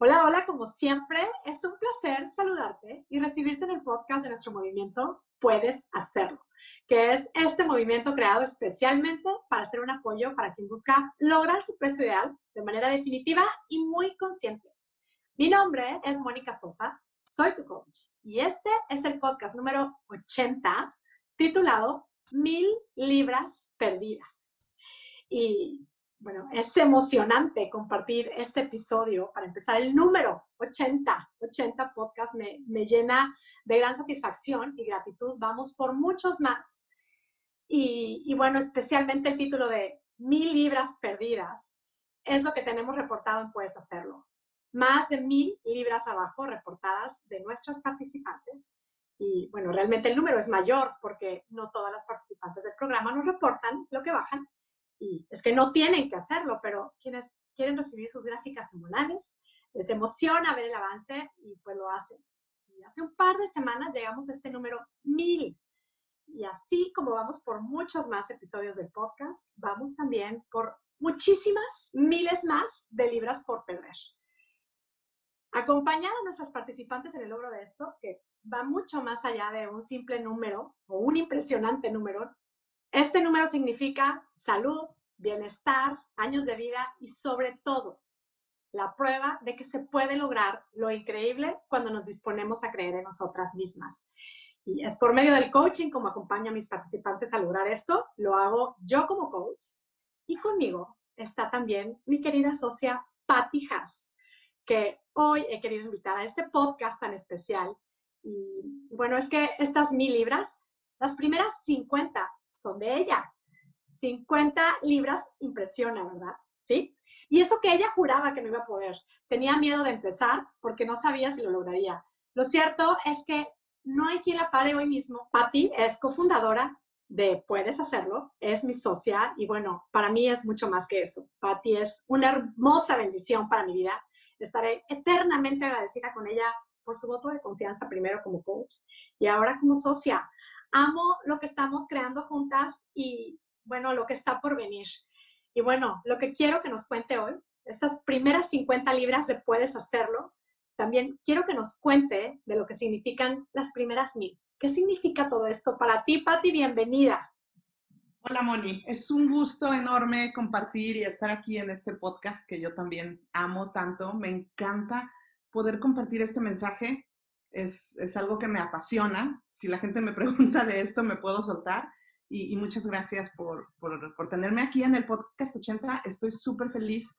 Hola, hola, como siempre, es un placer saludarte y recibirte en el podcast de nuestro movimiento Puedes Hacerlo, que es este movimiento creado especialmente para ser un apoyo para quien busca lograr su peso ideal de manera definitiva y muy consciente. Mi nombre es Mónica Sosa, soy tu coach y este es el podcast número 80 titulado Mil libras perdidas. Y bueno, es emocionante compartir este episodio para empezar el número 80, 80 podcast, me, me llena de gran satisfacción y gratitud. Vamos por muchos más. Y, y, bueno, especialmente el título de Mil libras perdidas es lo que tenemos reportado en Puedes Hacerlo. Más de mil libras abajo reportadas de nuestras participantes. Y bueno, realmente el número es mayor porque no todas las participantes del programa nos reportan lo que bajan, y es que no tienen que hacerlo, pero quienes quieren recibir sus gráficas semanales, les emociona ver el avance y pues lo hacen. Hace un par de semanas llegamos a este número mil. Y así como vamos por muchos más episodios del podcast, vamos también por muchísimas, miles más de libras por perder. Acompañar a nuestras participantes en el logro de esto, que va mucho más allá de un simple número o un impresionante número, este número significa salud, bienestar, años de vida y sobre todo la prueba de que se puede lograr lo increíble cuando nos disponemos a creer en nosotras mismas. Y es por medio del coaching como acompaño a mis participantes a lograr esto. Lo hago yo como coach y conmigo está también mi querida socia Patty Haas, que hoy he querido invitar a este podcast tan especial. Y bueno, es que estas mil libras, las primeras 50 son de ella. 50 libras impresiona, ¿verdad? ¿Sí? Y eso que ella juraba que no iba a poder. Tenía miedo de empezar porque no sabía si lo lograría. Lo cierto es que no hay quien la pare hoy mismo. Patti es cofundadora de Puedes Hacerlo, es mi socia y bueno, para mí es mucho más que eso. Patti es una hermosa bendición para mi vida. Estaré eternamente agradecida con ella por su voto de confianza primero como coach y ahora como socia amo lo que estamos creando juntas y, bueno, lo que está por venir. Y bueno, lo que quiero que nos cuente hoy, estas primeras 50 libras de puedes hacerlo, también quiero que nos cuente de lo que significan las primeras mil. ¿Qué significa todo esto para ti, Patti? Bienvenida. Hola, Moni. Es un gusto enorme compartir y estar aquí en este podcast que yo también amo tanto. Me encanta poder compartir este mensaje es, algo que me apasiona. Si la gente me pregunta de esto, me puedo soltar. Y, muchas gracias por, por, tenerme aquí en el podcast 80. Estoy súper feliz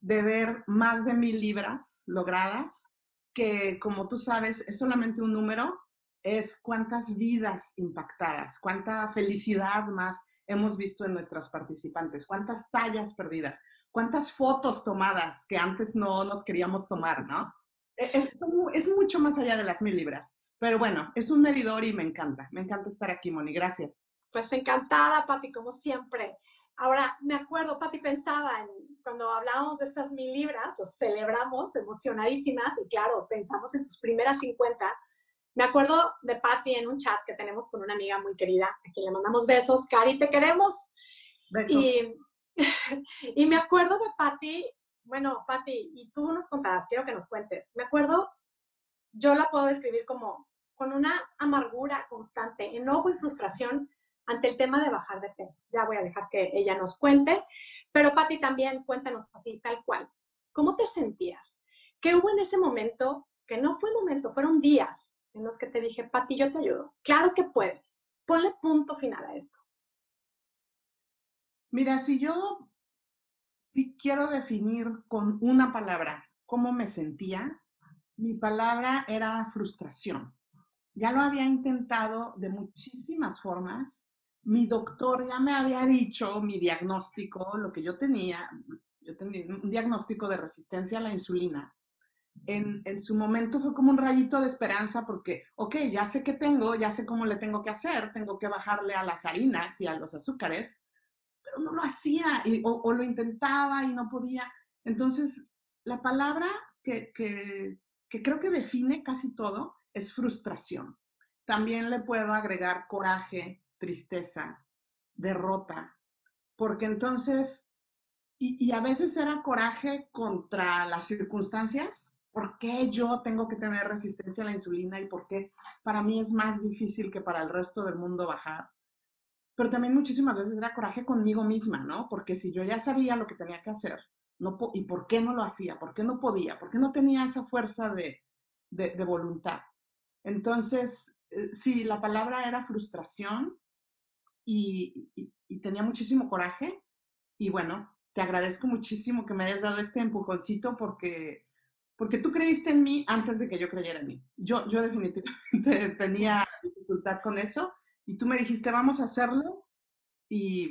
de ver más de mil libras logradas, que como tú sabes es solamente un número, es cuántas vidas impactadas, cuánta felicidad más hemos visto en nuestras participantes, cuántas tallas perdidas, cuántas fotos tomadas que antes no nos queríamos tomar, ¿no? E, es, mucho más allá de las mil libras. Pero bueno, es un medidor y me encanta. Me encanta estar aquí, Moni. Gracias. Pues encantada, Pati, como siempre. Ahora, me acuerdo, Pati pensaba en cuando hablábamos de estas mil libras, los celebramos emocionadísimas y claro, pensamos en tus primeras 50. Me acuerdo de Pati en un chat que tenemos con una amiga muy querida, a quien le mandamos besos. Cari, te queremos. Besos. Y, y me acuerdo de Pati bueno, Patti, y tú nos contarás, quiero que nos cuentes. Me acuerdo, yo la puedo describir como con una amargura constante, enojo y frustración ante el tema de bajar de peso. Ya voy a dejar que ella nos cuente, pero Patti también cuéntanos así, tal cual. ¿Cómo te sentías? ¿Qué hubo en ese momento? Que no fue momento, fueron días en los que te dije, Patti, yo te ayudo. Claro que puedes. Ponle punto final a esto. Mira, si yo quiero definir con una palabra cómo me sentía, mi palabra era frustración. Ya lo había intentado de muchísimas formas. Mi doctor ya me había dicho mi diagnóstico, lo que yo tenía, yo tenía un diagnóstico de resistencia a la insulina. En, en, su momento fue como un rayito de esperanza porque, ok, ya sé qué tengo, ya sé cómo le tengo que hacer, tengo que bajarle a las harinas y a los azúcares, no lo hacía o, lo intentaba y no podía. Entonces, la palabra que, que, que creo que define casi todo es frustración. También le puedo agregar coraje, tristeza, derrota, porque entonces y, a veces era coraje contra las circunstancias. ¿Por qué yo tengo que tener resistencia a la insulina y por qué para mí es más difícil que para el resto del mundo bajar? Pero también muchísimas veces era coraje conmigo misma, ¿no? Porque si yo ya sabía lo que tenía que hacer, ¿y por qué no lo hacía? ¿Por qué no podía? ¿Por qué no tenía esa fuerza de, de, voluntad? Entonces, eh, sí, la palabra era frustración y, tenía muchísimo coraje. Y bueno, te agradezco muchísimo que me hayas dado este empujoncito porque, porque tú creíste en mí antes de que yo creyera en mí. Yo, yo definitivamente tenía dificultad con eso y tú me dijiste, vamos a hacerlo y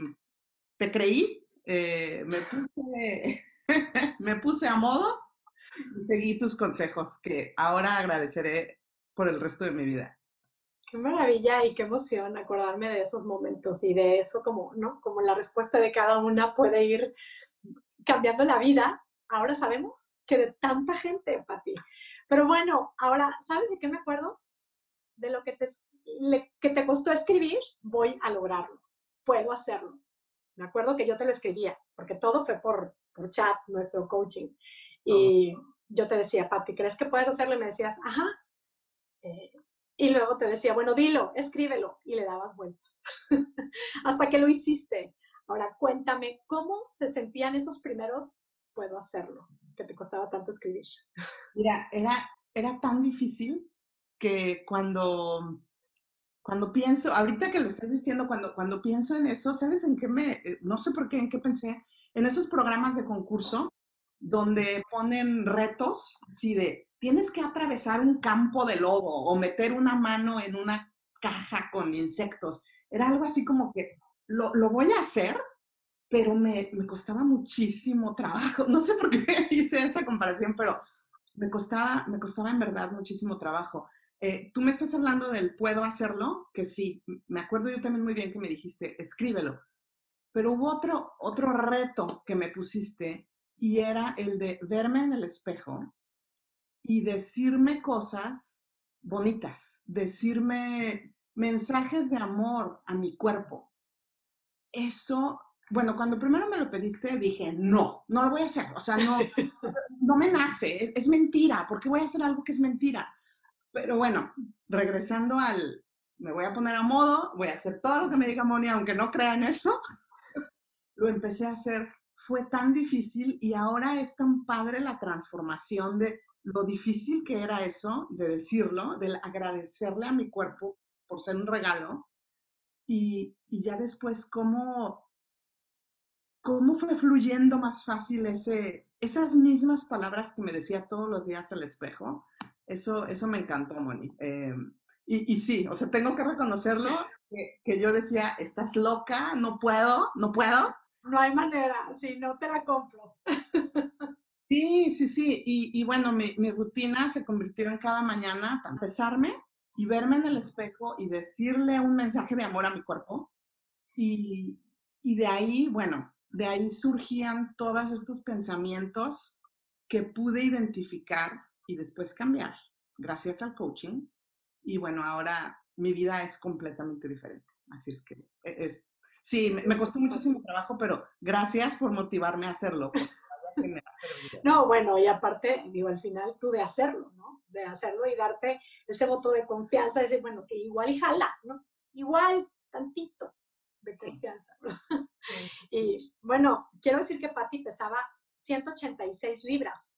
te creí, eh, me, puse, me puse a modo y seguí tus consejos que ahora agradeceré por el resto de mi vida. Qué maravilla y qué emoción acordarme de esos momentos y de eso como, ¿no? Como la respuesta de cada una puede ir cambiando la vida. Ahora sabemos que de tanta gente, Pati. Pero bueno, ahora, ¿sabes de qué me acuerdo? De lo que te, que te costó escribir, voy a lograrlo. Puedo hacerlo. Me acuerdo que yo te lo escribía, porque todo fue por, por chat, nuestro coaching. Y yo te decía, Pati, ¿crees que puedes hacerlo? Y me decías, ajá. Eh, y luego te decía, bueno, dilo, escríbelo. Y le dabas vueltas. Hasta que lo hiciste. Ahora cuéntame, ¿cómo se sentían esos primeros, puedo hacerlo, que te costaba tanto escribir? Mira, era, era tan difícil que cuando, cuando pienso, ahorita que lo estás diciendo, cuando, cuando pienso en eso, ¿sabes en qué me, eh, no sé por qué, en qué pensé? En esos programas de concurso donde ponen retos, así de, tienes que atravesar un campo de lobo o meter una mano en una caja con insectos. Era algo así como que lo, voy a hacer, pero me, me, costaba muchísimo trabajo. No sé por qué hice esa comparación, pero me costaba, me costaba en verdad muchísimo trabajo. Eh, tú me estás hablando del puedo hacerlo, que sí, me acuerdo yo también muy bien que me dijiste, escríbelo. Pero hubo otro, otro reto que me pusiste y era el de verme en el espejo y decirme cosas bonitas, decirme mensajes de amor a mi cuerpo. Eso, bueno, cuando primero me lo pediste dije, no, no lo voy a hacer. O sea, no, no me nace, es, mentira. ¿Por qué voy a hacer algo que es mentira? Pero bueno, regresando al, me voy a poner a modo, voy a hacer todo lo que me diga Moni, aunque no crea en eso, lo empecé a hacer. Fue tan difícil y ahora es tan padre la transformación de lo difícil que era eso, de decirlo, de agradecerle a mi cuerpo por ser un regalo, y, ya después cómo, cómo fue fluyendo más fácil ese, esas mismas palabras que me decía todos los días al espejo. Eso, eso me encantó, Moni. Eh, y, y, sí, o sea, tengo que reconocerlo, que, yo decía, estás loca, no puedo, no puedo. No hay manera, sí, no te la compro. Sí, sí, sí. Y, y bueno, mi, rutina se convirtió en cada mañana, empezarme y verme en el espejo y decirle un mensaje de amor a mi cuerpo. Y, de ahí, bueno, de ahí surgían todos estos pensamientos que pude identificar y después cambiar gracias al coaching. Y bueno, ahora mi vida es completamente diferente. Así es que e, es, sí, me, costó muchísimo trabajo, pero gracias por motivarme a hacerlo. No, bueno, y aparte, digo, al final tú de hacerlo, ¿no? De hacerlo y darte ese voto de confianza, decir, bueno, que igual y jala, ¿no? Igual, tantito de confianza. Y bueno, quiero decir que Patti pesaba 186 libras,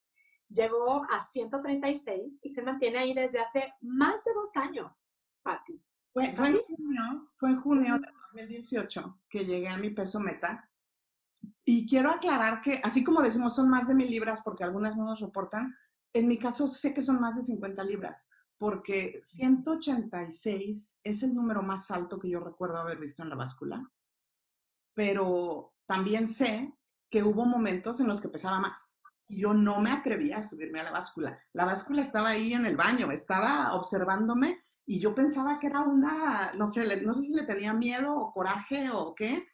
llegó a 136 y se mantiene ahí desde hace más de dos años, Patti. Fue, fue, en junio, fue en junio de 2018 que llegué a mi peso meta y quiero aclarar que, así como decimos, son más de mil libras, porque algunas no nos reportan, en mi caso sé que son más de 50 libras, porque 186 es el número más alto que yo recuerdo haber visto en la báscula, pero también sé que hubo momentos en los que pesaba más. Yo no me atrevía a subirme a la báscula. La báscula estaba ahí en el baño, estaba observándome y yo pensaba que era una, no sé, no sé si le tenía miedo o coraje o qué,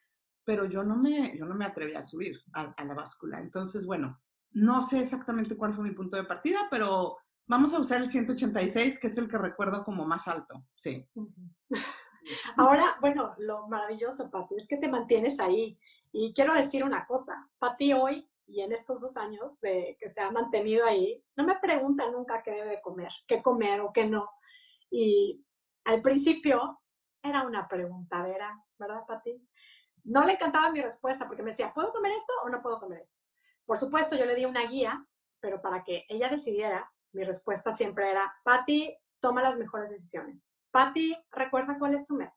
pero yo no me, yo no me atreví a subir a, la báscula. Entonces, bueno, no sé exactamente cuál fue mi punto de partida, pero vamos a usar el 186, que es el que recuerdo como más alto, sí. Ahora, bueno, lo maravilloso, Pati, es que te mantienes ahí. Y quiero decir una cosa, Pati hoy y en estos dos años de que se ha mantenido ahí, no me pregunta nunca qué debe comer, qué comer o qué no. Y al principio era una preguntadera, ¿verdad, Pati? No le encantaba mi respuesta porque me decía, ¿puedo comer esto o no puedo comer esto? Por supuesto, yo le di una guía, pero para que ella decidiera, mi respuesta siempre era, Patti, toma las mejores decisiones. Patti, recuerda cuál es tu meta.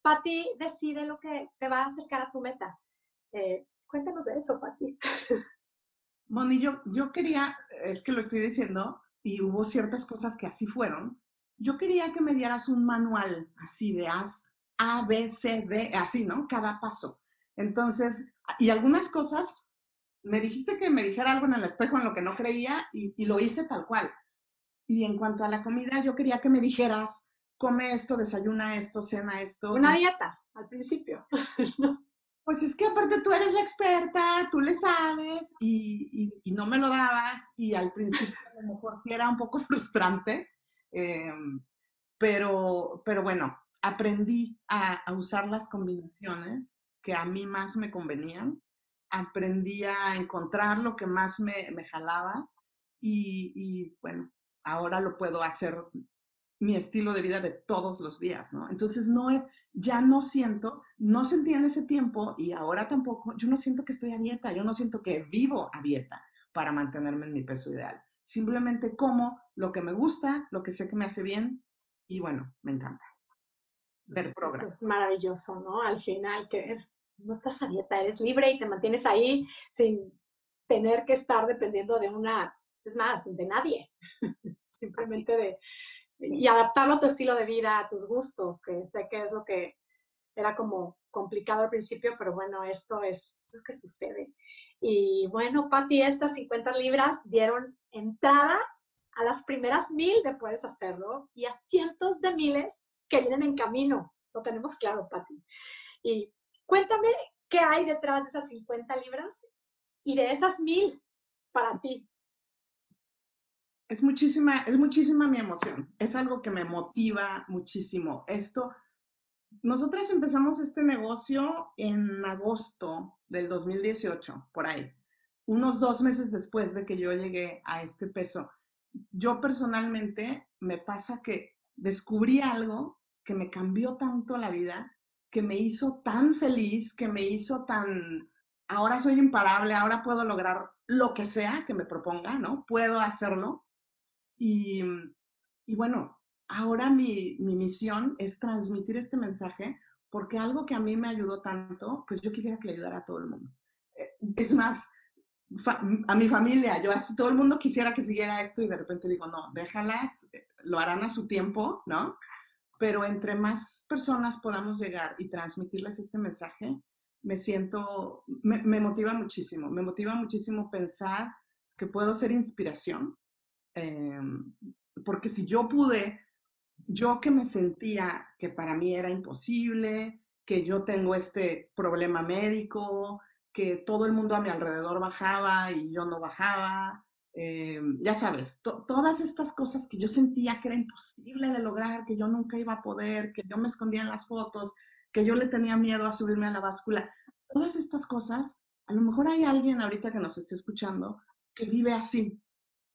Patti, decide lo que te va a acercar a tu meta. Eh, cuéntanos de eso, Patti. Moni, yo, yo quería, es que lo estoy diciendo, y hubo ciertas cosas que así fueron. Yo quería que me dieras un manual así de haz A, B, C, D, así, ¿no? Cada paso. Entonces, y algunas cosas me dijiste que me dijera algo en el espejo en lo que no creía y, lo hice tal cual. Y en cuanto a la comida, yo quería que me dijeras, come esto, desayuna esto, cena esto. Una dieta, al principio. pues es que aparte tú eres la experta, tú le sabes y, no me lo dabas y al principio a lo mejor sí era un poco frustrante, em, pero, pero bueno, aprendí a, usar las combinaciones que a mí más me convenían aprendí a encontrar lo que más me, me jalaba y, bueno, ahora lo puedo hacer mi estilo de vida de todos los días, ¿no? Entonces, no, ya no siento, no sentía en ese tiempo y ahora tampoco, yo no siento que estoy a dieta, yo no siento que vivo a dieta para mantenerme en mi peso ideal. Simplemente como lo que me gusta, lo que sé que me hace bien y bueno, me encanta. Ver programas. Es maravilloso, ¿no? Al final, que es no estás a dieta, eres libre y te mantienes ahí sin tener que estar dependiendo de una, es más, de nadie, simplemente de, y adaptarlo a tu estilo de vida, a tus gustos, que sé que es lo que era como complicado al principio, pero bueno, esto es lo que sucede. Y bueno, Patti, estas 50 libras dieron entrada a las primeras mil de puedes hacerlo y a cientos de miles que vienen en camino. Lo tenemos claro, Patti. Y Cuéntame qué hay detrás de esas 50 libras y de esas mil para ti. Es muchísima, es muchísima mi emoción. Es algo que me motiva muchísimo. Esto, nosotras empezamos este negocio en agosto del 2018, por ahí, unos dos meses después de que yo llegué a este peso. Yo personalmente me pasa que descubrí algo que me cambió tanto la vida que me hizo tan feliz, que me hizo tan, ahora soy imparable, ahora puedo lograr lo que sea que me proponga, ¿no? Puedo hacerlo. Y, y bueno, ahora mi, mi, misión es transmitir este mensaje porque algo que a mí me ayudó tanto, pues yo quisiera que le ayudara a todo el mundo. Eh, es más, a mi familia, yo así todo el mundo quisiera que siguiera esto y de repente digo, no, déjalas, eh, lo harán a su tiempo, ¿no? Pero entre más personas podamos llegar y transmitirles este mensaje, me siento, me, motiva muchísimo, me motiva muchísimo pensar que puedo ser inspiración, em, porque si yo pude, yo que me sentía que para mí era imposible, que yo tengo este problema médico, que todo el mundo a mi alrededor bajaba y yo no bajaba, eh, ya sabes, todas estas cosas que yo sentía que era imposible de lograr, que yo nunca iba a poder, que yo me escondía en las fotos, que yo le tenía miedo a subirme a la báscula, todas estas cosas, a lo mejor hay alguien ahorita que nos esté escuchando que vive así.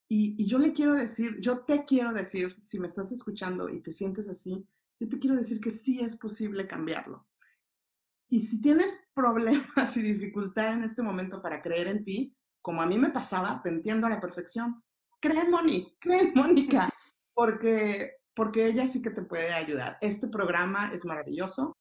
Y, y yo le quiero decir, yo te quiero decir, si me estás escuchando y te sientes así, yo te quiero decir que sí es posible cambiarlo. Y si tienes problemas y dificultad en este momento para creer en ti, como a mí me pasaba, te entiendo a la perfección. Creen, Moni, creen, Mónica, porque, porque ella sí que te puede ayudar. Este programa es maravilloso.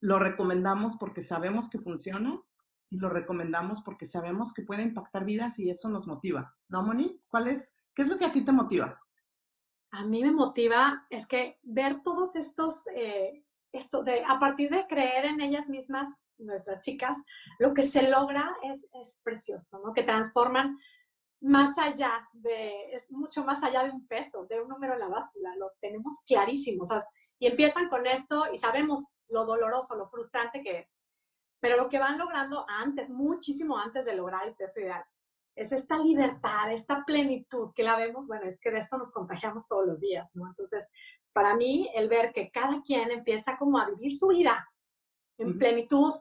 Lo recomendamos porque sabemos que funciona y lo recomendamos porque sabemos que puede impactar vidas y eso nos motiva. ¿No, Moni? ¿Cuál es, qué es lo que a ti te motiva? A mí me motiva es que ver todos estos, eh, esto de, a partir de creer en ellas mismas, nuestras chicas, lo que se logra es, es precioso, ¿no? Que transforman más allá de, es mucho más allá de un peso, de un número en la báscula, lo tenemos clarísimo, o sea, y empiezan con esto y sabemos lo doloroso, lo frustrante que es, pero lo que van logrando antes, muchísimo antes de lograr el peso ideal, es esta libertad, esta plenitud que la vemos, bueno, es que de esto nos contagiamos todos los días, ¿no? Entonces, para mí el ver que cada quien empieza como a vivir su vida en plenitud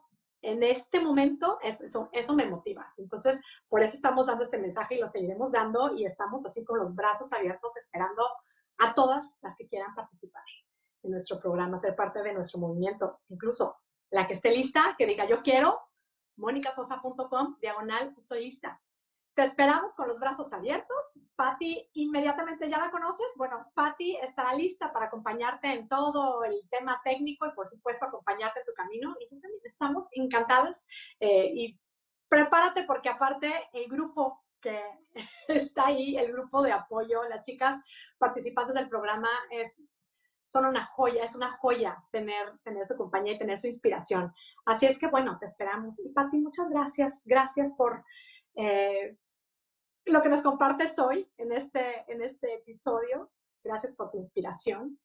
en este momento, eso, me motiva. Entonces, por eso estamos dando este mensaje y lo seguiremos dando y estamos así con los brazos abiertos esperando a todas las que quieran participar en nuestro programa, ser parte de nuestro movimiento. Incluso la que esté lista, que diga yo quiero, monicasosa.com, diagonal, estoy lista. Te esperamos con los brazos abiertos. Patti, inmediatamente ya la conoces. Bueno, Patti estará lista para acompañarte en todo el tema técnico y, por supuesto, acompañarte en tu camino. Estamos encantadas. Eh, y prepárate porque aparte el grupo que está ahí, el grupo de apoyo, las chicas participantes del programa, es, son una joya, es una joya tener, tener su compañía y tener su inspiración. Así es que, bueno, te esperamos. Y Patti, muchas gracias. Gracias por... Eh, lo que nos compartes hoy en este, en este episodio. Gracias por tu inspiración.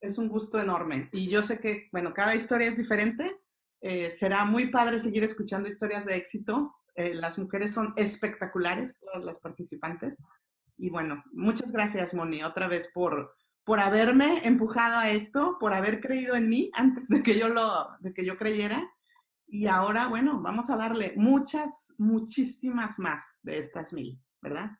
Es, un gusto enorme. Y yo sé que, bueno, cada historia es diferente. Eh, será muy padre seguir escuchando historias de éxito. Eh, las mujeres son espectaculares, todas las participantes. Y bueno, muchas gracias, Moni, otra vez por, por haberme empujado a esto, por haber creído en mí antes de que yo lo, de que yo creyera. Y ahora, bueno, vamos a darle muchas, muchísimas más de estas mil. ¿Verdad?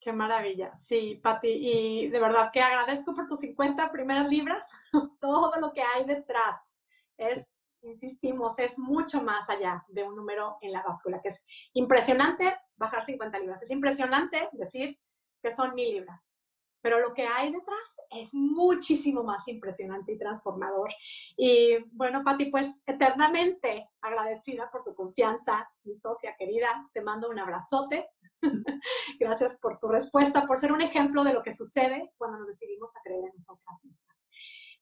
Qué maravilla. Sí, Pati, y de verdad que agradezco por tus 50 primeras libras, todo lo que hay detrás. Es, insistimos, es mucho más allá de un número en la báscula, que es impresionante bajar 50 libras. Es impresionante decir que son mil libras pero lo que hay detrás es muchísimo más impresionante y transformador. Y bueno, Pati, pues eternamente agradecida por tu confianza, mi socia querida, te mando un abrazote. Gracias por tu respuesta, por ser un ejemplo de lo que sucede cuando nos decidimos a creer en nosotras mismas.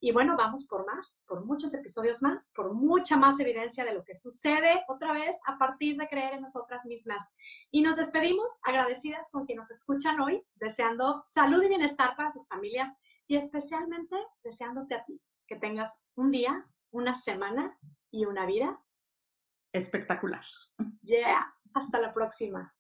Y bueno, vamos por más, por muchos episodios más, por mucha más evidencia de lo que sucede otra vez a partir de creer en nosotras mismas. Y nos despedimos agradecidas con quienes nos escuchan hoy, deseando salud y bienestar para sus familias y especialmente deseándote a ti que tengas un día, una semana y una vida espectacular. Yeah, hasta la próxima.